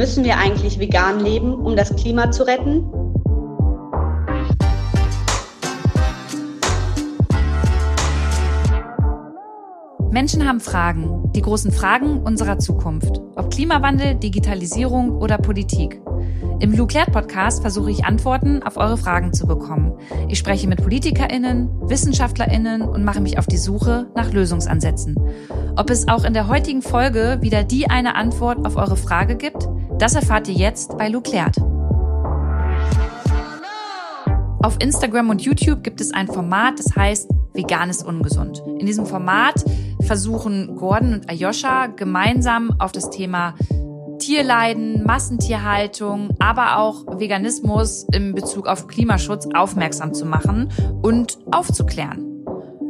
Müssen wir eigentlich vegan leben, um das Klima zu retten? Menschen haben Fragen, die großen Fragen unserer Zukunft. Ob Klimawandel, Digitalisierung oder Politik. Im Blue Claire Podcast versuche ich Antworten auf eure Fragen zu bekommen. Ich spreche mit PolitikerInnen, WissenschaftlerInnen und mache mich auf die Suche nach Lösungsansätzen. Ob es auch in der heutigen Folge wieder die eine Antwort auf eure Frage gibt, das erfahrt ihr jetzt bei Blue Claire. Auf Instagram und YouTube gibt es ein Format, das heißt Vegan ist ungesund. In diesem Format versuchen Gordon und Ayosha gemeinsam auf das Thema Tierleiden, Massentierhaltung, aber auch Veganismus in Bezug auf Klimaschutz aufmerksam zu machen und aufzuklären.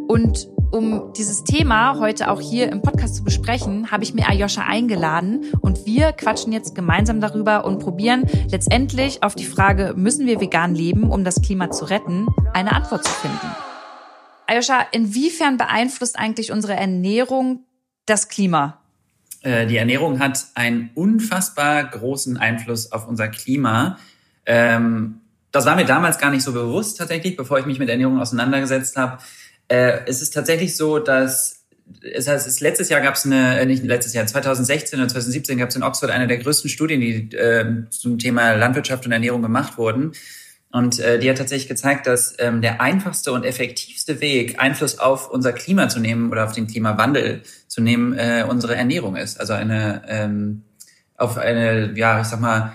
Und um dieses Thema heute auch hier im Podcast zu besprechen, habe ich mir Ayosha eingeladen und wir quatschen jetzt gemeinsam darüber und probieren letztendlich auf die Frage, müssen wir vegan leben, um das Klima zu retten, eine Antwort zu finden. Ayosha, inwiefern beeinflusst eigentlich unsere Ernährung das Klima? Äh, die Ernährung hat einen unfassbar großen Einfluss auf unser Klima. Ähm, das war mir damals gar nicht so bewusst tatsächlich, bevor ich mich mit Ernährung auseinandergesetzt habe. Äh, es ist tatsächlich so, dass es heißt, es letztes Jahr gab es eine, äh, nicht letztes Jahr, 2016 oder 2017 gab es in Oxford eine der größten Studien, die äh, zum Thema Landwirtschaft und Ernährung gemacht wurden. Und äh, die hat tatsächlich gezeigt, dass ähm, der einfachste und effektivste Weg, Einfluss auf unser Klima zu nehmen oder auf den Klimawandel zu nehmen, äh, unsere Ernährung ist. Also eine ähm, auf eine, ja, ich sag mal,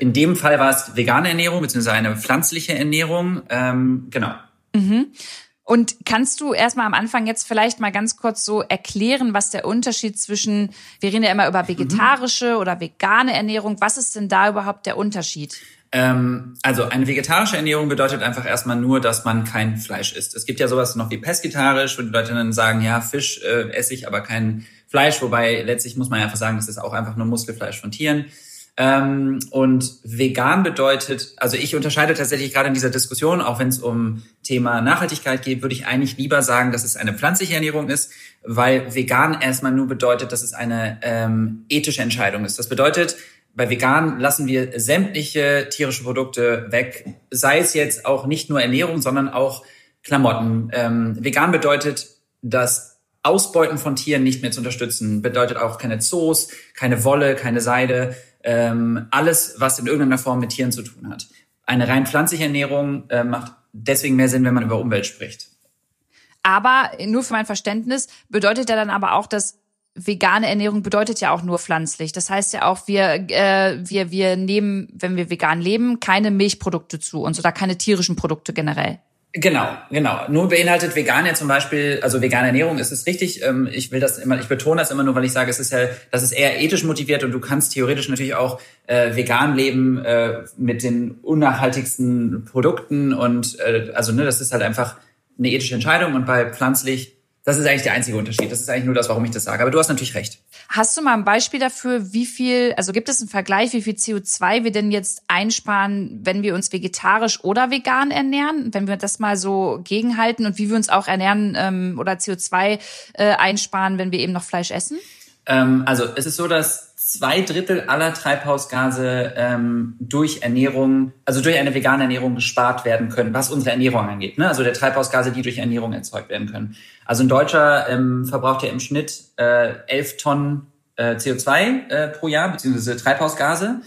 in dem Fall war es vegane Ernährung beziehungsweise eine pflanzliche Ernährung. Ähm, genau. Mhm. Und kannst du erstmal am Anfang jetzt vielleicht mal ganz kurz so erklären, was der Unterschied zwischen, wir reden ja immer über vegetarische mhm. oder vegane Ernährung, was ist denn da überhaupt der Unterschied? Ähm, also eine vegetarische Ernährung bedeutet einfach erstmal nur, dass man kein Fleisch isst. Es gibt ja sowas noch wie pesketarisch, wo die Leute dann sagen, ja, Fisch äh, esse ich, aber kein Fleisch, wobei letztlich muss man einfach sagen, das ist auch einfach nur Muskelfleisch von Tieren. Ähm, und vegan bedeutet, also ich unterscheide tatsächlich gerade in dieser Diskussion, auch wenn es um Thema Nachhaltigkeit geht, würde ich eigentlich lieber sagen, dass es eine pflanzliche Ernährung ist, weil vegan erstmal nur bedeutet, dass es eine ähm, ethische Entscheidung ist. Das bedeutet, bei vegan lassen wir sämtliche tierische Produkte weg, sei es jetzt auch nicht nur Ernährung, sondern auch Klamotten. Ähm, vegan bedeutet, das Ausbeuten von Tieren nicht mehr zu unterstützen, bedeutet auch keine Zoos, keine Wolle, keine Seide, ähm, alles, was in irgendeiner Form mit Tieren zu tun hat. Eine rein pflanzliche Ernährung äh, macht deswegen mehr Sinn, wenn man über Umwelt spricht. Aber nur für mein Verständnis bedeutet ja dann aber auch, dass vegane Ernährung bedeutet ja auch nur pflanzlich. Das heißt ja auch, wir, äh, wir, wir nehmen, wenn wir vegan leben, keine Milchprodukte zu uns oder keine tierischen Produkte generell. Genau, genau. Nur beinhaltet vegan ja zum Beispiel, also vegane Ernährung ist es richtig. Ähm, ich will das immer, ich betone das immer nur, weil ich sage, es ist ja, das ist eher ethisch motiviert und du kannst theoretisch natürlich auch äh, vegan leben äh, mit den unnachhaltigsten Produkten und äh, also ne, das ist halt einfach eine ethische Entscheidung und bei pflanzlich das ist eigentlich der einzige Unterschied. Das ist eigentlich nur das, warum ich das sage. Aber du hast natürlich recht. Hast du mal ein Beispiel dafür, wie viel, also gibt es einen Vergleich, wie viel CO2 wir denn jetzt einsparen, wenn wir uns vegetarisch oder vegan ernähren? Wenn wir das mal so gegenhalten und wie wir uns auch ernähren ähm, oder CO2 äh, einsparen, wenn wir eben noch Fleisch essen? Ähm, also es ist so, dass zwei Drittel aller Treibhausgase ähm, durch Ernährung, also durch eine vegane Ernährung gespart werden können, was unsere Ernährung angeht. Ne? Also der Treibhausgase, die durch Ernährung erzeugt werden können. Also ein Deutscher ähm, verbraucht ja im Schnitt äh, 11 Tonnen äh, CO2 äh, pro Jahr, beziehungsweise Treibhausgase.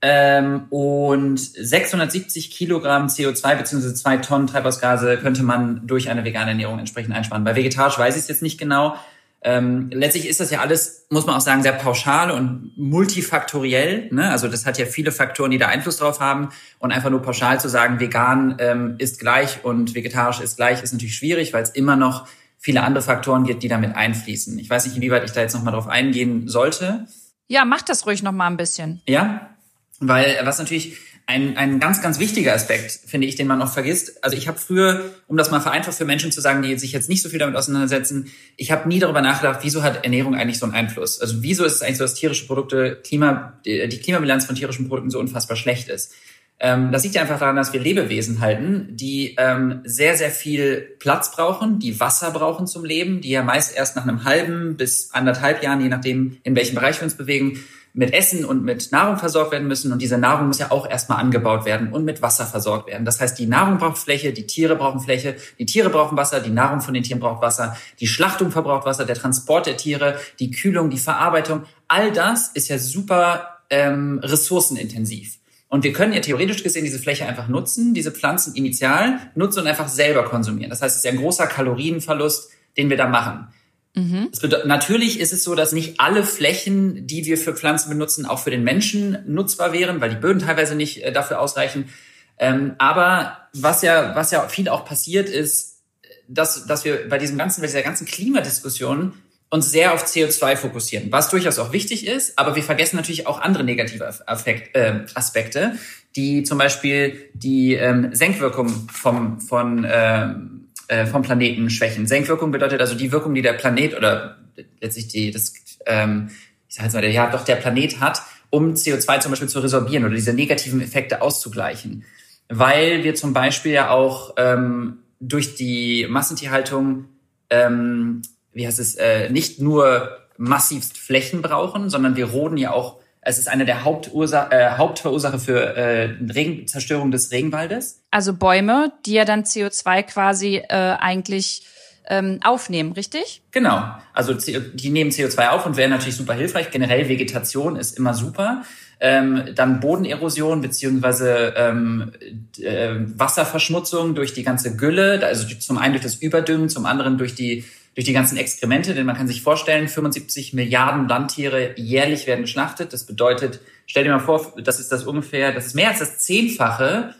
Ähm, und 670 Kilogramm CO2 beziehungsweise zwei Tonnen Treibhausgase könnte man durch eine vegane Ernährung entsprechend einsparen. Bei vegetarisch weiß ich es jetzt nicht genau, ähm, letztlich ist das ja alles, muss man auch sagen, sehr pauschal und multifaktoriell. Ne? Also das hat ja viele Faktoren, die da Einfluss drauf haben. Und einfach nur pauschal zu sagen, vegan ähm, ist gleich und vegetarisch ist gleich, ist natürlich schwierig, weil es immer noch viele andere Faktoren gibt, die damit einfließen. Ich weiß nicht, inwieweit ich da jetzt nochmal drauf eingehen sollte. Ja, mach das ruhig nochmal ein bisschen. Ja, weil was natürlich ein, ein ganz, ganz wichtiger Aspekt, finde ich, den man oft vergisst. Also ich habe früher, um das mal vereinfacht für Menschen zu sagen, die sich jetzt nicht so viel damit auseinandersetzen, ich habe nie darüber nachgedacht, wieso hat Ernährung eigentlich so einen Einfluss? Also wieso ist es eigentlich so, dass tierische Produkte, Klima, die Klimabilanz von tierischen Produkten so unfassbar schlecht ist? Ähm, das liegt ja einfach daran, dass wir Lebewesen halten, die ähm, sehr, sehr viel Platz brauchen, die Wasser brauchen zum Leben, die ja meist erst nach einem halben bis anderthalb Jahren, je nachdem, in welchem Bereich wir uns bewegen, mit Essen und mit Nahrung versorgt werden müssen. Und diese Nahrung muss ja auch erstmal angebaut werden und mit Wasser versorgt werden. Das heißt, die Nahrung braucht Fläche, die Tiere brauchen Fläche, die Tiere brauchen Wasser, die Nahrung von den Tieren braucht Wasser, die Schlachtung verbraucht Wasser, der Transport der Tiere, die Kühlung, die Verarbeitung. All das ist ja super ähm, ressourcenintensiv. Und wir können ja theoretisch gesehen diese Fläche einfach nutzen, diese Pflanzen initial nutzen und einfach selber konsumieren. Das heißt, es ist ja ein großer Kalorienverlust, den wir da machen. Mhm. natürlich ist es so, dass nicht alle Flächen, die wir für Pflanzen benutzen, auch für den Menschen nutzbar wären, weil die Böden teilweise nicht äh, dafür ausreichen. Ähm, aber was ja, was ja viel auch passiert ist, dass, dass wir bei diesem ganzen, bei dieser ganzen Klimadiskussion uns sehr auf CO2 fokussieren, was durchaus auch wichtig ist, aber wir vergessen natürlich auch andere negative Affekt, äh, Aspekte, die zum Beispiel die ähm, Senkwirkung vom, von, ähm, äh, vom Planeten schwächen. Senkwirkung bedeutet also die Wirkung, die der Planet oder letztlich die, das, ähm, ich sag jetzt mal, ja, doch der Planet hat, um CO2 zum Beispiel zu resorbieren oder diese negativen Effekte auszugleichen. Weil wir zum Beispiel ja auch ähm, durch die Massentierhaltung, ähm, wie heißt es, äh, nicht nur massivst Flächen brauchen, sondern wir roden ja auch es ist eine der Hauptursa äh, Hauptverursacher für äh, Regen Zerstörung des Regenwaldes. Also Bäume, die ja dann CO2 quasi äh, eigentlich ähm, aufnehmen, richtig? Genau. Also die nehmen CO2 auf und wären natürlich super hilfreich. Generell Vegetation ist immer super. Ähm, dann Bodenerosion beziehungsweise ähm, äh, Wasserverschmutzung durch die ganze Gülle, also zum einen durch das Überdüngen, zum anderen durch die durch die ganzen Exkremente, denn man kann sich vorstellen, 75 Milliarden Landtiere jährlich werden geschlachtet. Das bedeutet, stell dir mal vor, das ist das ungefähr, das ist mehr als das Zehnfache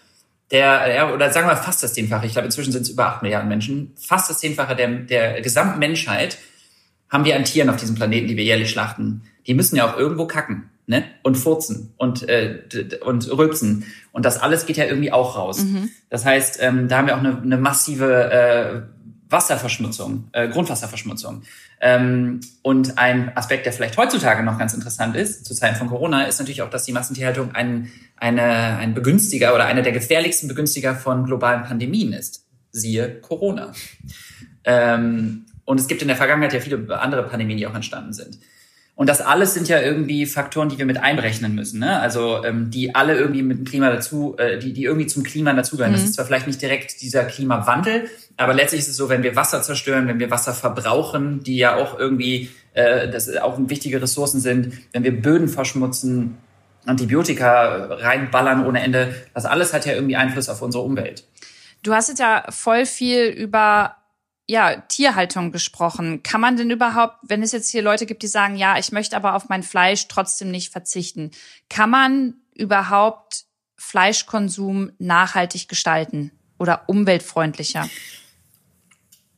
der, oder sagen wir fast das Zehnfache, ich glaube inzwischen sind es über acht Milliarden Menschen, fast das Zehnfache der, der gesamten Menschheit haben wir an Tieren auf diesem Planeten, die wir jährlich schlachten. Die müssen ja auch irgendwo kacken ne? und furzen und, äh, und rülpsen. Und das alles geht ja irgendwie auch raus. Mhm. Das heißt, ähm, da haben wir auch eine, eine massive äh, Wasserverschmutzung, äh, Grundwasserverschmutzung. Ähm, und ein Aspekt, der vielleicht heutzutage noch ganz interessant ist, zu Zeiten von Corona, ist natürlich auch, dass die Massentierhaltung ein, eine, ein Begünstiger oder einer der gefährlichsten Begünstiger von globalen Pandemien ist. Siehe Corona. Ähm, und es gibt in der Vergangenheit ja viele andere Pandemien, die auch entstanden sind. Und das alles sind ja irgendwie Faktoren, die wir mit einberechnen müssen. Ne? Also ähm, die alle irgendwie mit dem Klima dazu, äh, die, die irgendwie zum Klima dazugehören. Mhm. Das ist zwar vielleicht nicht direkt dieser Klimawandel, aber letztlich ist es so, wenn wir Wasser zerstören, wenn wir Wasser verbrauchen, die ja auch irgendwie äh, das auch wichtige Ressourcen sind, wenn wir Böden verschmutzen, Antibiotika reinballern ohne Ende, das alles hat ja irgendwie Einfluss auf unsere Umwelt. Du hast jetzt ja voll viel über ja, Tierhaltung gesprochen. Kann man denn überhaupt, wenn es jetzt hier Leute gibt, die sagen, ja, ich möchte aber auf mein Fleisch trotzdem nicht verzichten, kann man überhaupt Fleischkonsum nachhaltig gestalten oder umweltfreundlicher?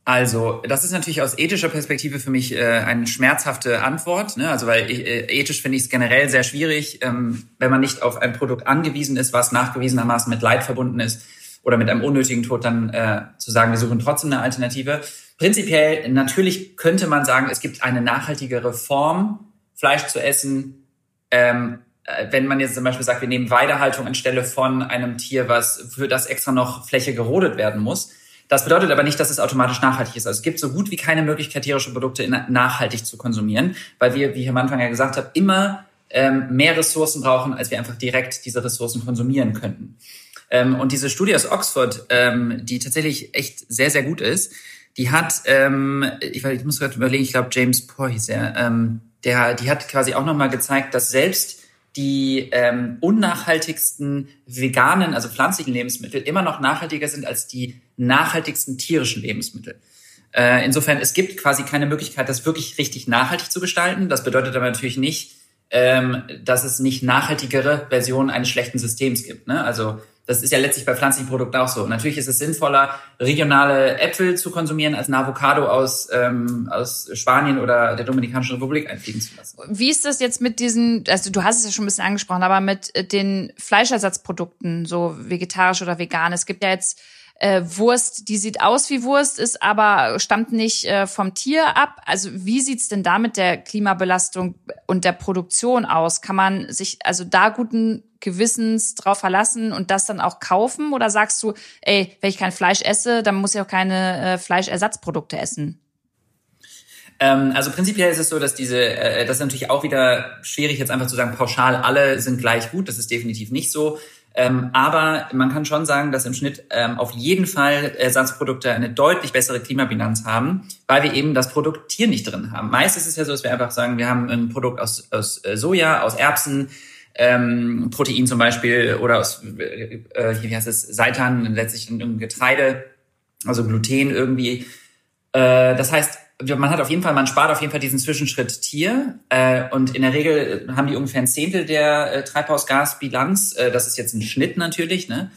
Also, das ist natürlich aus ethischer Perspektive für mich äh, eine schmerzhafte Antwort. Ne? Also, weil äh, ethisch finde ich es generell sehr schwierig, ähm, wenn man nicht auf ein Produkt angewiesen ist, was nachgewiesenermaßen mit Leid verbunden ist oder mit einem unnötigen Tod dann äh, zu sagen, wir suchen trotzdem eine Alternative. Prinzipiell, natürlich könnte man sagen, es gibt eine nachhaltigere Form, Fleisch zu essen, ähm, äh, wenn man jetzt zum Beispiel sagt, wir nehmen Weidehaltung anstelle von einem Tier, was für das extra noch Fläche gerodet werden muss. Das bedeutet aber nicht, dass es automatisch nachhaltig ist. Also es gibt so gut wie keine Möglichkeit, tierische Produkte nachhaltig zu konsumieren, weil wir, wie ich am Anfang ja gesagt habe, immer ähm, mehr Ressourcen brauchen, als wir einfach direkt diese Ressourcen konsumieren könnten. Ähm, und diese Studie aus Oxford, ähm, die tatsächlich echt sehr, sehr gut ist, die hat, ähm, ich, ich muss gerade überlegen, ich glaube James Poor hieß er, ähm, der, die hat quasi auch nochmal gezeigt, dass selbst die ähm, unnachhaltigsten veganen, also pflanzlichen Lebensmittel immer noch nachhaltiger sind als die nachhaltigsten tierischen Lebensmittel. Äh, insofern, es gibt quasi keine Möglichkeit, das wirklich richtig nachhaltig zu gestalten. Das bedeutet aber natürlich nicht, ähm, dass es nicht nachhaltigere Versionen eines schlechten Systems gibt. Ne? Also das ist ja letztlich bei pflanzlichen Produkten auch so. Natürlich ist es sinnvoller, regionale Äpfel zu konsumieren, als ein Avocado aus, ähm, aus Spanien oder der Dominikanischen Republik einfliegen zu lassen. Wie ist das jetzt mit diesen, also du hast es ja schon ein bisschen angesprochen, aber mit äh, den Fleischersatzprodukten, so vegetarisch oder vegan? Es gibt ja jetzt äh, Wurst, die sieht aus wie Wurst, ist aber stammt nicht äh, vom Tier ab. Also wie sieht's denn da mit der Klimabelastung und der Produktion aus? Kann man sich also da guten Gewissens drauf verlassen und das dann auch kaufen? Oder sagst du, ey, wenn ich kein Fleisch esse, dann muss ich auch keine äh, Fleischersatzprodukte essen? Ähm, also prinzipiell ist es so, dass diese, äh, das ist natürlich auch wieder schwierig jetzt einfach zu sagen, pauschal alle sind gleich gut. Das ist definitiv nicht so. Ähm, aber man kann schon sagen, dass im Schnitt ähm, auf jeden Fall Ersatzprodukte eine deutlich bessere Klimabilanz haben, weil wir eben das Produkt Tier nicht drin haben. Meist ist es ja so, dass wir einfach sagen, wir haben ein Produkt aus, aus äh, Soja, aus Erbsen, ähm, Protein zum Beispiel oder aus, äh, äh wie heißt es, Seitan, letztlich ein Getreide, also Gluten irgendwie. Äh, das heißt, man hat auf jeden Fall, man spart auf jeden Fall diesen Zwischenschritt Tier. Äh, und in der Regel haben die ungefähr ein Zehntel der äh, Treibhausgasbilanz. Äh, das ist jetzt ein Schnitt natürlich, ne?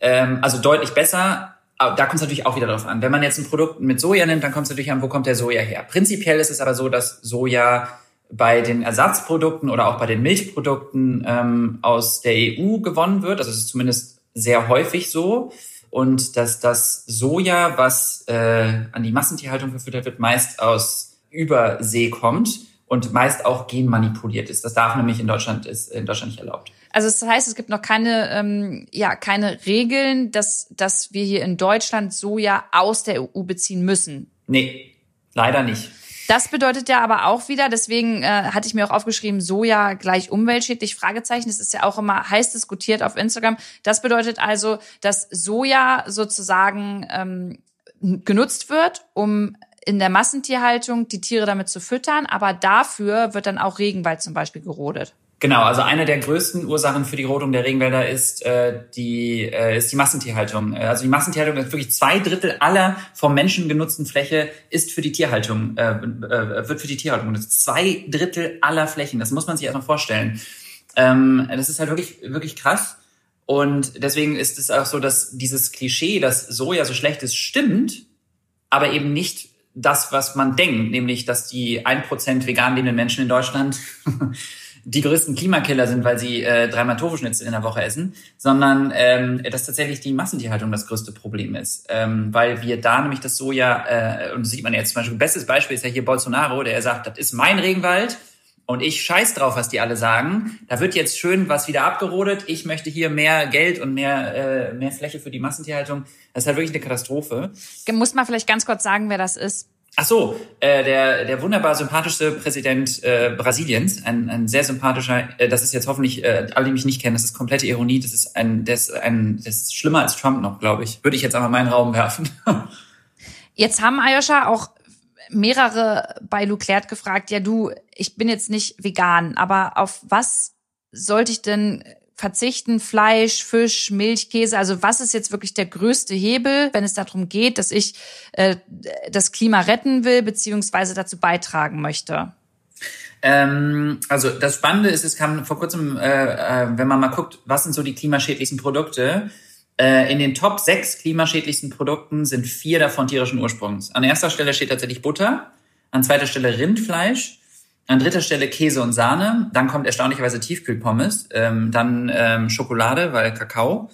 Ähm, also deutlich besser. Aber da kommt es natürlich auch wieder darauf an. Wenn man jetzt ein Produkt mit Soja nimmt, dann kommt es natürlich an, wo kommt der Soja her. Prinzipiell ist es aber so, dass Soja bei den Ersatzprodukten oder auch bei den Milchprodukten ähm, aus der EU gewonnen wird. Also es ist zumindest sehr häufig so und dass das Soja, was äh, an die Massentierhaltung verfüttert wird, meist aus Übersee kommt und meist auch genmanipuliert ist. Das darf nämlich in Deutschland ist in Deutschland nicht erlaubt. Also das heißt, es gibt noch keine ähm, ja keine Regeln, dass dass wir hier in Deutschland Soja aus der EU beziehen müssen. Nee, leider nicht. Das bedeutet ja aber auch wieder, deswegen äh, hatte ich mir auch aufgeschrieben, Soja gleich umweltschädlich, Fragezeichen. Das ist ja auch immer heiß diskutiert auf Instagram. Das bedeutet also, dass Soja sozusagen ähm, genutzt wird, um in der Massentierhaltung die Tiere damit zu füttern, aber dafür wird dann auch Regenwald zum Beispiel gerodet. Genau, also eine der größten Ursachen für die Rodung der Regenwälder ist äh, die äh, ist die Massentierhaltung. Äh, also die Massentierhaltung ist wirklich zwei Drittel aller vom Menschen genutzten Fläche ist für die Tierhaltung äh, äh, wird für die Tierhaltung genutzt. Zwei Drittel aller Flächen, das muss man sich erstmal vorstellen. Ähm, das ist halt wirklich wirklich krass. Und deswegen ist es auch so, dass dieses Klischee, dass Soja so schlecht ist, stimmt, aber eben nicht das, was man denkt, nämlich, dass die ein Prozent vegan lebenden Menschen in Deutschland die größten Klimakiller sind, weil sie äh, dreimal Tofuschnitzel in der Woche essen, sondern ähm, dass tatsächlich die Massentierhaltung das größte Problem ist. Ähm, weil wir da nämlich das Soja, äh, und das sieht man jetzt zum Beispiel, bestes Beispiel ist ja hier Bolsonaro, der sagt, das ist mein Regenwald, und ich scheiß drauf, was die alle sagen. Da wird jetzt schön was wieder abgerodet. Ich möchte hier mehr Geld und mehr, äh, mehr Fläche für die Massentierhaltung. Das ist halt wirklich eine Katastrophe. Muss man vielleicht ganz kurz sagen, wer das ist? Ach so, äh, der, der wunderbar sympathischste Präsident äh, Brasiliens, ein, ein sehr sympathischer, äh, das ist jetzt hoffentlich, äh, alle, die mich nicht kennen, das ist komplette Ironie, das ist ein, das ein, das ist schlimmer als Trump noch, glaube ich. Würde ich jetzt einmal meinen Raum werfen. jetzt haben Ayosha auch mehrere bei Luclert gefragt, ja du, ich bin jetzt nicht vegan, aber auf was sollte ich denn verzichten, Fleisch, Fisch, Milch, Käse. Also was ist jetzt wirklich der größte Hebel, wenn es darum geht, dass ich äh, das Klima retten will, beziehungsweise dazu beitragen möchte? Ähm, also das Spannende ist, es kam vor kurzem, äh, äh, wenn man mal guckt, was sind so die klimaschädlichsten Produkte, äh, in den Top 6 klimaschädlichsten Produkten sind vier davon tierischen Ursprungs. An erster Stelle steht tatsächlich Butter, an zweiter Stelle Rindfleisch, an dritter Stelle Käse und Sahne, dann kommt erstaunlicherweise Tiefkühlpommes, ähm, dann ähm, Schokolade, weil Kakao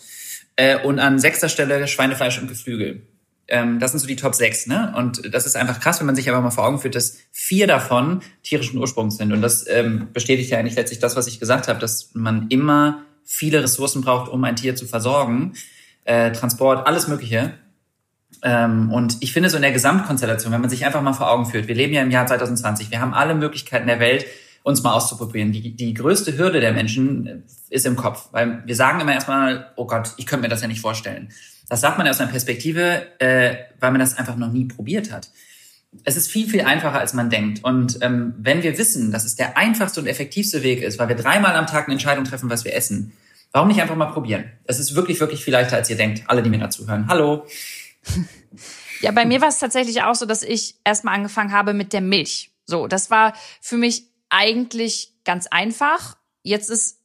äh, und an sechster Stelle Schweinefleisch und Geflügel. Ähm, das sind so die Top 6, ne? Und das ist einfach krass, wenn man sich einfach mal vor Augen führt, dass vier davon tierischen Ursprungs sind. Und das ähm, bestätigt ja eigentlich letztlich das, was ich gesagt habe, dass man immer viele Ressourcen braucht, um ein Tier zu versorgen. Äh, Transport, alles Mögliche. Ähm, und ich finde so in der Gesamtkonstellation, wenn man sich einfach mal vor Augen führt, wir leben ja im Jahr 2020, wir haben alle Möglichkeiten der Welt, uns mal auszuprobieren. Die, die größte Hürde der Menschen äh, ist im Kopf, weil wir sagen immer erstmal, oh Gott, ich könnte mir das ja nicht vorstellen. Das sagt man aus einer Perspektive, äh, weil man das einfach noch nie probiert hat. Es ist viel, viel einfacher, als man denkt. Und ähm, wenn wir wissen, dass es der einfachste und effektivste Weg ist, weil wir dreimal am Tag eine Entscheidung treffen, was wir essen, warum nicht einfach mal probieren? Es ist wirklich, wirklich viel leichter, als ihr denkt. Alle, die mir dazu hören. Hallo. Ja, bei mir war es tatsächlich auch so, dass ich erstmal angefangen habe mit der Milch. So, das war für mich eigentlich ganz einfach. Jetzt ist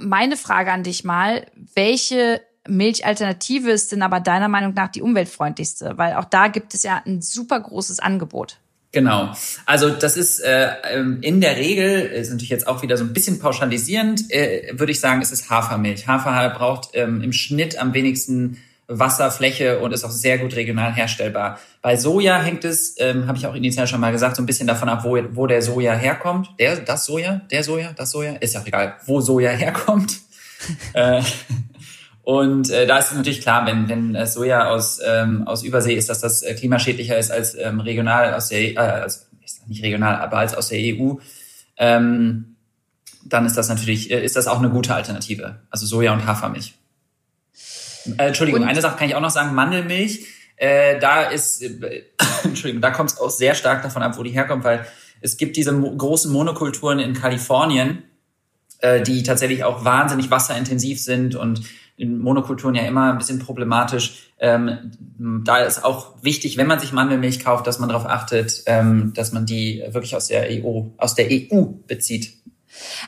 meine Frage an dich mal, welche Milchalternative ist denn aber deiner Meinung nach die umweltfreundlichste? Weil auch da gibt es ja ein super großes Angebot. Genau. Also das ist äh, ähm, in der Regel, ist natürlich jetzt auch wieder so ein bisschen pauschalisierend, äh, würde ich sagen, es ist Hafermilch. Hafer braucht ähm, im Schnitt am wenigsten Wasserfläche und ist auch sehr gut regional herstellbar. Bei Soja hängt es, ähm, habe ich auch initial schon mal gesagt, so ein bisschen davon ab, wo, wo der Soja herkommt. Der, das Soja, der Soja, das Soja, ist ja auch egal, wo Soja herkommt. äh, und äh, da ist es natürlich klar, wenn, wenn Soja aus, ähm, aus Übersee ist, dass das äh, klimaschädlicher ist als ähm, regional aus der, äh, als, nicht regional, aber als aus der EU, ähm, dann ist das natürlich, äh, ist das auch eine gute Alternative. Also Soja und Hafermilch. Äh, Entschuldigung, und? eine Sache kann ich auch noch sagen, Mandelmilch. Äh, da ist, äh, Entschuldigung, da kommt es auch sehr stark davon ab, wo die herkommt, weil es gibt diese mo großen Monokulturen in Kalifornien, äh, die tatsächlich auch wahnsinnig wasserintensiv sind und in Monokulturen ja immer ein bisschen problematisch. Ähm, da ist auch wichtig, wenn man sich Mandelmilch kauft, dass man darauf achtet, ähm, dass man die wirklich aus der EU, aus der EU bezieht.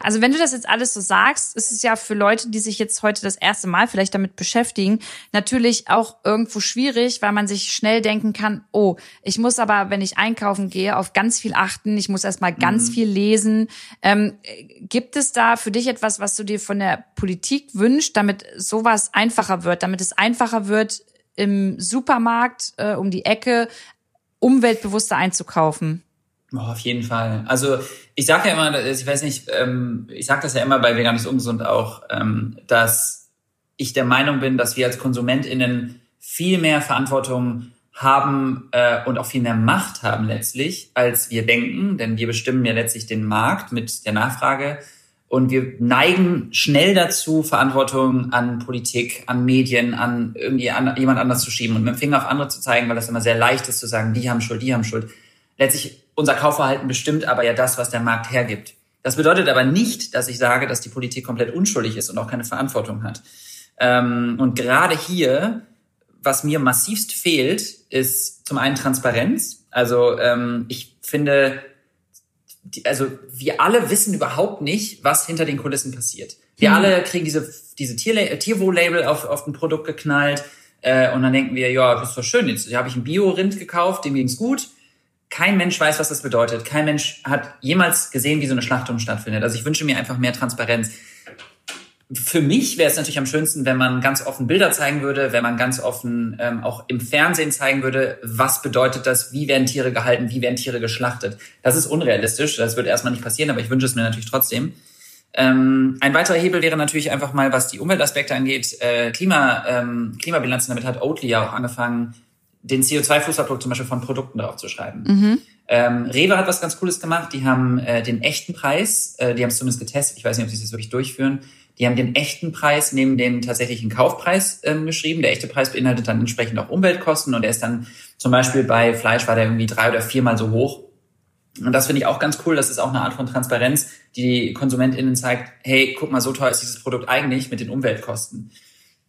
Also wenn du das jetzt alles so sagst, ist es ja für Leute, die sich jetzt heute das erste Mal vielleicht damit beschäftigen, natürlich auch irgendwo schwierig, weil man sich schnell denken kann, oh, ich muss aber, wenn ich einkaufen gehe, auf ganz viel achten, ich muss erstmal ganz mhm. viel lesen. Ähm, gibt es da für dich etwas, was du dir von der Politik wünschst, damit sowas einfacher wird, damit es einfacher wird, im Supermarkt äh, um die Ecke umweltbewusster einzukaufen? Oh, auf jeden Fall. Also ich sage ja immer, ich weiß nicht, ähm, ich sage das ja immer bei Vegan ist ungesund auch, ähm, dass ich der Meinung bin, dass wir als KonsumentInnen viel mehr Verantwortung haben äh, und auch viel mehr Macht haben letztlich, als wir denken, denn wir bestimmen ja letztlich den Markt mit der Nachfrage und wir neigen schnell dazu, Verantwortung an Politik, an Medien, an irgendwie an jemand anders zu schieben und mit dem Finger auf andere zu zeigen, weil das immer sehr leicht ist zu sagen, die haben Schuld, die haben Schuld. Letztlich unser Kaufverhalten bestimmt aber ja das, was der Markt hergibt. Das bedeutet aber nicht, dass ich sage, dass die Politik komplett unschuldig ist und auch keine Verantwortung hat. Ähm, und gerade hier, was mir massivst fehlt, ist zum einen Transparenz. Also ähm, ich finde, also wir alle wissen überhaupt nicht, was hinter den Kulissen passiert. Wir mhm. alle kriegen diese, diese Tierwohl-Label auf, auf ein Produkt geknallt äh, und dann denken wir, ja, das ist doch schön, jetzt habe ich ein Bio-Rind gekauft, dem ging's gut kein Mensch weiß, was das bedeutet. Kein Mensch hat jemals gesehen, wie so eine Schlachtung stattfindet. Also ich wünsche mir einfach mehr Transparenz. Für mich wäre es natürlich am schönsten, wenn man ganz offen Bilder zeigen würde, wenn man ganz offen ähm, auch im Fernsehen zeigen würde, was bedeutet das, wie werden Tiere gehalten, wie werden Tiere geschlachtet. Das ist unrealistisch, das wird erstmal nicht passieren, aber ich wünsche es mir natürlich trotzdem. Ähm, ein weiterer Hebel wäre natürlich einfach mal, was die Umweltaspekte angeht, äh, Klima, ähm, Klimabilanzen. Damit hat Oatly ja auch angefangen, den CO2-Fußabdruck zum Beispiel von Produkten drauf zu schreiben. Mhm. Ähm, Rewe hat was ganz Cooles gemacht. Die haben äh, den echten Preis, äh, die haben es zumindest getestet, ich weiß nicht, ob sie es jetzt wirklich durchführen, die haben den echten Preis neben den tatsächlichen Kaufpreis ähm, geschrieben. Der echte Preis beinhaltet dann entsprechend auch Umweltkosten und der ist dann zum Beispiel bei Fleisch war der irgendwie drei oder viermal so hoch. Und das finde ich auch ganz cool. Das ist auch eine Art von Transparenz, die KonsumentInnen zeigt, hey, guck mal, so teuer ist dieses Produkt eigentlich mit den Umweltkosten.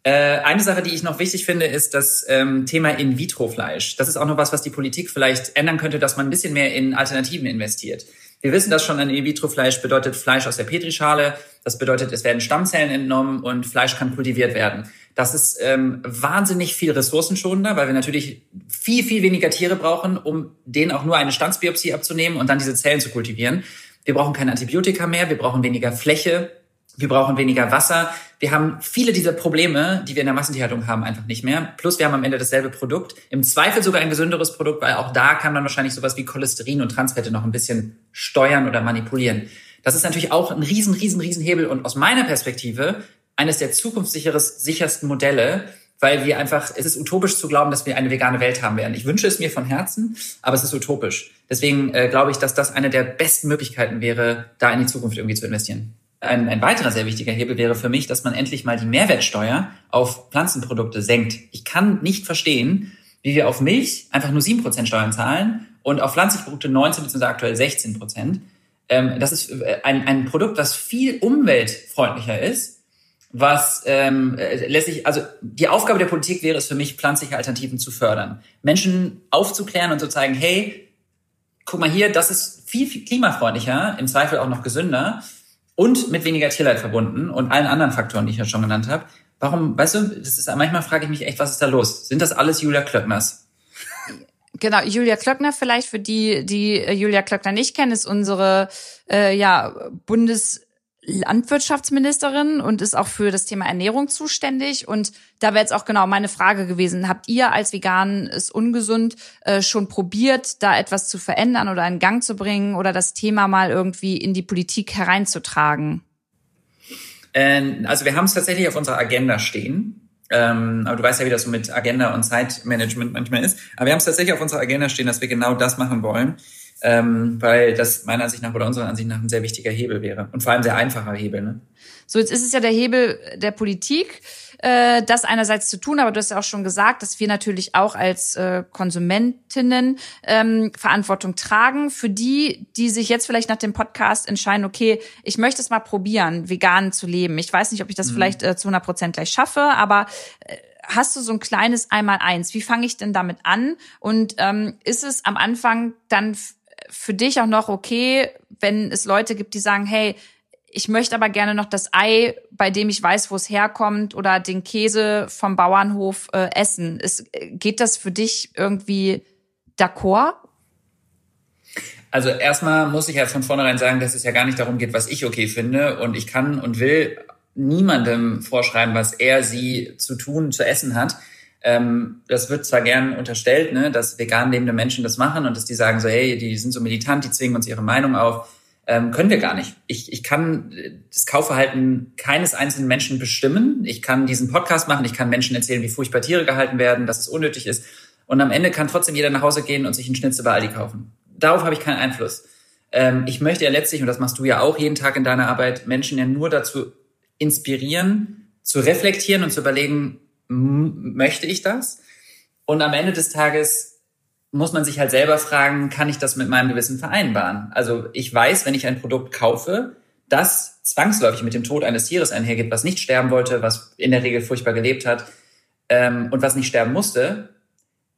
Äh, eine Sache, die ich noch wichtig finde, ist das ähm, Thema In-vitro-Fleisch. Das ist auch noch was, was die Politik vielleicht ändern könnte, dass man ein bisschen mehr in Alternativen investiert. Wir wissen das schon, ein In-vitro-Fleisch bedeutet Fleisch aus der Petrischale. Das bedeutet, es werden Stammzellen entnommen und Fleisch kann kultiviert werden. Das ist ähm, wahnsinnig viel ressourcenschonender, weil wir natürlich viel, viel weniger Tiere brauchen, um denen auch nur eine Standsbiopsie abzunehmen und dann diese Zellen zu kultivieren. Wir brauchen keine Antibiotika mehr, wir brauchen weniger Fläche, wir brauchen weniger Wasser. Wir haben viele dieser Probleme, die wir in der Massentierhaltung haben, einfach nicht mehr. Plus wir haben am Ende dasselbe Produkt. Im Zweifel sogar ein gesünderes Produkt, weil auch da kann man wahrscheinlich sowas wie Cholesterin und Transfette noch ein bisschen steuern oder manipulieren. Das ist natürlich auch ein riesen, riesen, riesen Hebel und aus meiner Perspektive eines der zukunftssichersten Modelle, weil wir einfach, es ist utopisch zu glauben, dass wir eine vegane Welt haben werden. Ich wünsche es mir von Herzen, aber es ist utopisch. Deswegen äh, glaube ich, dass das eine der besten Möglichkeiten wäre, da in die Zukunft irgendwie zu investieren. Ein, ein weiterer sehr wichtiger Hebel wäre für mich, dass man endlich mal die Mehrwertsteuer auf Pflanzenprodukte senkt. Ich kann nicht verstehen, wie wir auf Milch einfach nur 7% Steuern zahlen und auf Pflanzenprodukte 19 bzw. aktuell 16%. Ähm, das ist äh, ein, ein Produkt, das viel umweltfreundlicher ist, was ähm, äh, lässt sich, also die Aufgabe der Politik wäre es für mich, pflanzliche Alternativen zu fördern. Menschen aufzuklären und zu zeigen, hey, guck mal hier, das ist viel, viel klimafreundlicher, im Zweifel auch noch gesünder und mit weniger Tierleid verbunden und allen anderen Faktoren, die ich ja schon genannt habe. Warum, weißt du, das ist manchmal frage ich mich echt, was ist da los? Sind das alles Julia Klöckners? Genau, Julia Klöckner vielleicht für die, die äh, Julia Klöckner nicht kennen, ist unsere äh, ja Bundes Landwirtschaftsministerin und ist auch für das Thema Ernährung zuständig. Und da wäre jetzt auch genau meine Frage gewesen. Habt ihr als Vegan ist ungesund äh, schon probiert, da etwas zu verändern oder in Gang zu bringen oder das Thema mal irgendwie in die Politik hereinzutragen? Ähm, also wir haben es tatsächlich auf unserer Agenda stehen. Ähm, aber du weißt ja, wie das so mit Agenda und Zeitmanagement manchmal ist. Aber wir haben es tatsächlich auf unserer Agenda stehen, dass wir genau das machen wollen. Ähm, weil das meiner Ansicht nach oder unserer Ansicht nach ein sehr wichtiger Hebel wäre und vor allem sehr einfacher Hebel. Ne? So, jetzt ist es ja der Hebel der Politik äh, das einerseits zu tun, aber du hast ja auch schon gesagt, dass wir natürlich auch als äh, Konsumentinnen ähm, Verantwortung tragen für die, die sich jetzt vielleicht nach dem Podcast entscheiden, okay, ich möchte es mal probieren, vegan zu leben. Ich weiß nicht, ob ich das mhm. vielleicht äh, zu 100 Prozent gleich schaffe, aber äh, hast du so ein kleines Einmal-Eins? Wie fange ich denn damit an? Und ähm, ist es am Anfang dann für dich auch noch okay, wenn es Leute gibt, die sagen, hey, ich möchte aber gerne noch das Ei, bei dem ich weiß, wo es herkommt, oder den Käse vom Bauernhof äh, essen. Ist, geht das für dich irgendwie d'accord? Also erstmal muss ich ja von vornherein sagen, dass es ja gar nicht darum geht, was ich okay finde. Und ich kann und will niemandem vorschreiben, was er sie zu tun, zu essen hat. Ähm, das wird zwar gern unterstellt, ne, dass vegan lebende Menschen das machen und dass die sagen so, hey, die sind so militant, die zwingen uns ihre Meinung auf ähm, können wir gar nicht. Ich, ich kann das Kaufverhalten keines einzelnen Menschen bestimmen. Ich kann diesen Podcast machen, ich kann Menschen erzählen, wie furchtbar Tiere gehalten werden, dass es unnötig ist. Und am Ende kann trotzdem jeder nach Hause gehen und sich einen Schnitzel bei Aldi kaufen. Darauf habe ich keinen Einfluss. Ähm, ich möchte ja letztlich, und das machst du ja auch jeden Tag in deiner Arbeit, Menschen ja nur dazu inspirieren, zu reflektieren und zu überlegen, möchte ich das? Und am Ende des Tages muss man sich halt selber fragen, kann ich das mit meinem Gewissen vereinbaren? Also ich weiß, wenn ich ein Produkt kaufe, das zwangsläufig mit dem Tod eines Tieres einhergeht, was nicht sterben wollte, was in der Regel furchtbar gelebt hat ähm, und was nicht sterben musste.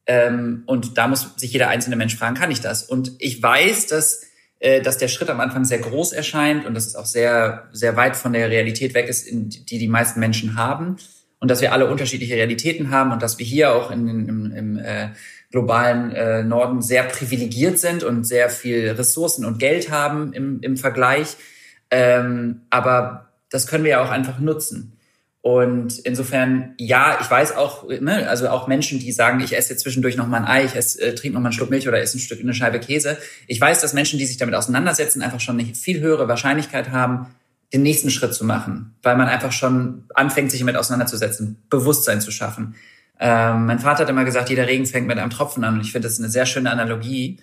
Ähm, und da muss sich jeder einzelne Mensch fragen, kann ich das? Und ich weiß, dass, äh, dass der Schritt am Anfang sehr groß erscheint und dass es auch sehr, sehr weit von der Realität weg ist, die die meisten Menschen haben. Und dass wir alle unterschiedliche Realitäten haben und dass wir hier auch in, im, im äh, globalen äh, Norden sehr privilegiert sind und sehr viel Ressourcen und Geld haben im, im Vergleich. Ähm, aber das können wir ja auch einfach nutzen. Und insofern, ja, ich weiß auch, ne, also auch Menschen, die sagen, ich esse jetzt zwischendurch noch mal ein Ei, ich esse, äh, trinke noch mal einen Schluck Milch oder esse ein Stück, eine Scheibe Käse. Ich weiß, dass Menschen, die sich damit auseinandersetzen, einfach schon eine viel höhere Wahrscheinlichkeit haben, den nächsten Schritt zu machen, weil man einfach schon anfängt, sich damit auseinanderzusetzen, Bewusstsein zu schaffen. Ähm, mein Vater hat immer gesagt, jeder Regen fängt mit einem Tropfen an. Und ich finde, das eine sehr schöne Analogie,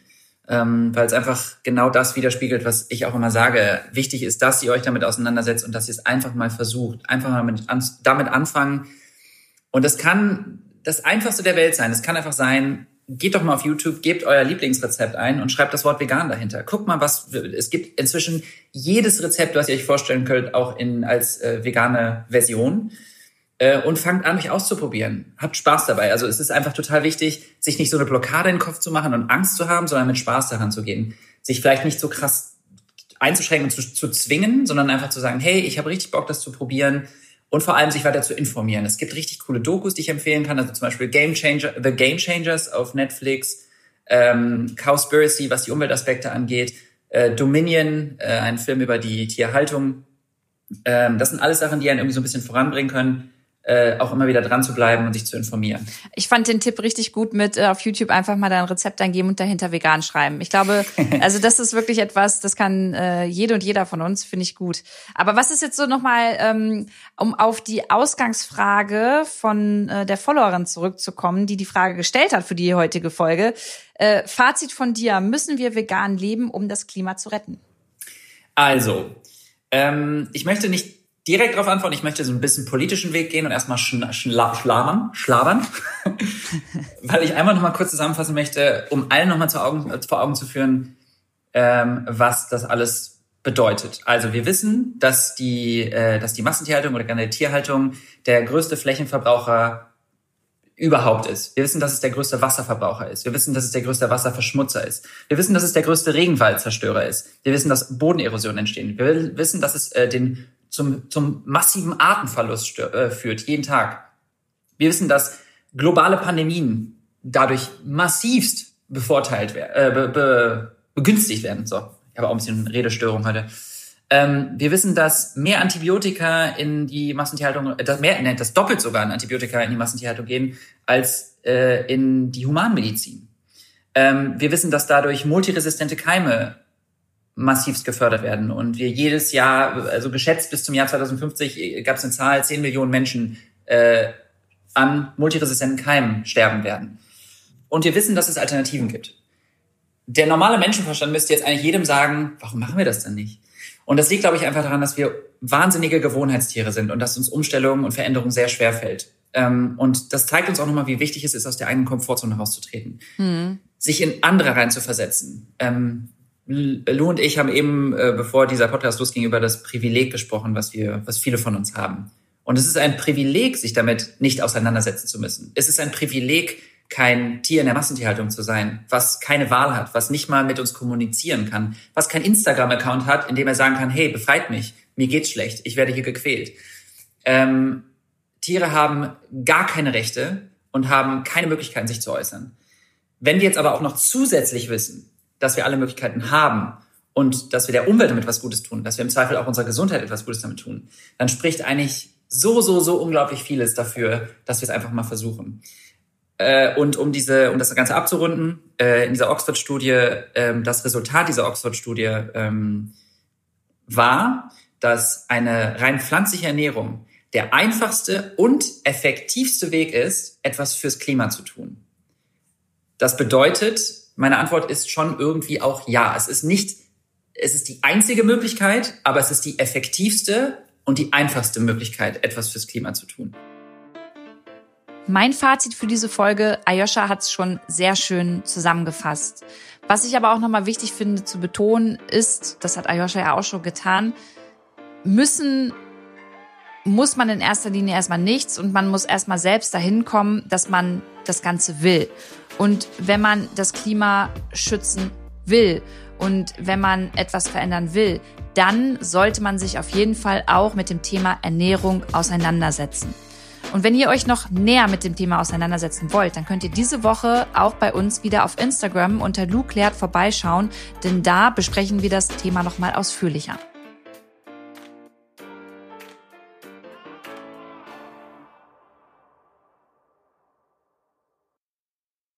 ähm, weil es einfach genau das widerspiegelt, was ich auch immer sage. Wichtig ist, dass ihr euch damit auseinandersetzt und dass ihr es einfach mal versucht. Einfach mal mit, an, damit anfangen. Und das kann das Einfachste der Welt sein. Es kann einfach sein, geht doch mal auf YouTube, gebt euer Lieblingsrezept ein und schreibt das Wort vegan dahinter. Guckt mal, was es gibt inzwischen jedes Rezept, was ihr euch vorstellen könnt, auch in als äh, vegane Version äh, und fangt an, mich auszuprobieren. Habt Spaß dabei. Also es ist einfach total wichtig, sich nicht so eine Blockade in den Kopf zu machen und Angst zu haben, sondern mit Spaß daran zu gehen. Sich vielleicht nicht so krass einzuschränken und zu, zu zwingen, sondern einfach zu sagen, hey, ich habe richtig Bock, das zu probieren und vor allem sich weiter zu informieren. Es gibt richtig coole Dokus, die ich empfehlen kann, also zum Beispiel Game Changer, The Game Changers auf Netflix, ähm, Cowspiracy, was die Umweltaspekte angeht, äh, Dominion, äh, ein Film über die Tierhaltung. Ähm, das sind alles Sachen, die einen irgendwie so ein bisschen voranbringen können äh, auch immer wieder dran zu bleiben und sich zu informieren. Ich fand den Tipp richtig gut mit äh, auf YouTube einfach mal dein Rezept eingeben und dahinter vegan schreiben. Ich glaube, also das ist wirklich etwas, das kann äh, jede und jeder von uns, finde ich gut. Aber was ist jetzt so nochmal, ähm, um auf die Ausgangsfrage von äh, der Followerin zurückzukommen, die die Frage gestellt hat für die heutige Folge. Äh, Fazit von dir, müssen wir vegan leben, um das Klima zu retten? Also, ähm, ich möchte nicht direkt darauf antworten. Ich möchte so ein bisschen politischen Weg gehen und erstmal schla schla schlabern, schlabern, weil ich einmal noch mal kurz zusammenfassen möchte, um allen noch mal zu Augen, äh, vor Augen zu führen, ähm, was das alles bedeutet. Also wir wissen, dass die, äh, dass die Massentierhaltung oder generell Tierhaltung der größte Flächenverbraucher überhaupt ist. Wir wissen, dass es der größte Wasserverbraucher ist. Wir wissen, dass es der größte Wasserverschmutzer ist. Wir wissen, dass es der größte Regenwaldzerstörer ist. Wir wissen, dass Bodenerosion entstehen. Wir wissen, dass es äh, den zum, zum massiven Artenverlust äh, führt, jeden Tag. Wir wissen, dass globale Pandemien dadurch massivst bevorteilt werden, äh, be, be, begünstigt werden. So, ich habe auch ein bisschen Redestörung heute. Ähm, wir wissen, dass mehr Antibiotika in die Massentierhaltung, äh, das, mehr, ne, das doppelt sogar an Antibiotika in die Massentierhaltung gehen, als äh, in die Humanmedizin. Ähm, wir wissen, dass dadurch multiresistente Keime massivst gefördert werden. Und wir jedes Jahr, also geschätzt bis zum Jahr 2050 gab es eine Zahl, 10 Millionen Menschen äh, an multiresistenten Keimen sterben werden. Und wir wissen, dass es Alternativen gibt. der normale Menschenverstand müsste jetzt eigentlich jedem sagen, warum machen wir das denn nicht? Und das liegt, glaube ich, einfach daran, dass wir wahnsinnige Gewohnheitstiere sind und dass uns Umstellungen und Veränderungen sehr schwer fällt. Ähm, und das zeigt uns auch nochmal, wie wichtig es ist, aus der eigenen Komfortzone rauszutreten. Mhm. Sich in andere reinzuversetzen. Ähm, Lou und ich haben eben, äh, bevor dieser Podcast losging, über das Privileg gesprochen, was wir, was viele von uns haben. Und es ist ein Privileg, sich damit nicht auseinandersetzen zu müssen. Es ist ein Privileg, kein Tier in der Massentierhaltung zu sein, was keine Wahl hat, was nicht mal mit uns kommunizieren kann, was kein Instagram-Account hat, in dem er sagen kann, hey, befreit mich, mir geht's schlecht, ich werde hier gequält. Ähm, Tiere haben gar keine Rechte und haben keine Möglichkeiten, sich zu äußern. Wenn wir jetzt aber auch noch zusätzlich wissen, dass wir alle Möglichkeiten haben und dass wir der Umwelt damit was Gutes tun, dass wir im Zweifel auch unserer Gesundheit etwas Gutes damit tun, dann spricht eigentlich so, so, so unglaublich vieles dafür, dass wir es einfach mal versuchen. Äh, und um diese, um das Ganze abzurunden, äh, in dieser Oxford-Studie, äh, das Resultat dieser Oxford-Studie ähm, war, dass eine rein pflanzliche Ernährung der einfachste und effektivste Weg ist, etwas fürs Klima zu tun. Das bedeutet, meine Antwort ist schon irgendwie auch ja. Es ist nicht, es ist die einzige Möglichkeit, aber es ist die effektivste und die einfachste Möglichkeit, etwas fürs Klima zu tun. Mein Fazit für diese Folge, Ayosha hat es schon sehr schön zusammengefasst. Was ich aber auch nochmal wichtig finde zu betonen, ist, das hat Ayosha ja auch schon getan, müssen, muss man in erster Linie erstmal nichts und man muss erstmal selbst dahin kommen, dass man das Ganze will. Und wenn man das Klima schützen will und wenn man etwas verändern will, dann sollte man sich auf jeden Fall auch mit dem Thema Ernährung auseinandersetzen. Und wenn ihr euch noch näher mit dem Thema auseinandersetzen wollt, dann könnt ihr diese Woche auch bei uns wieder auf Instagram unter Lou Klärt vorbeischauen, denn da besprechen wir das Thema nochmal ausführlicher.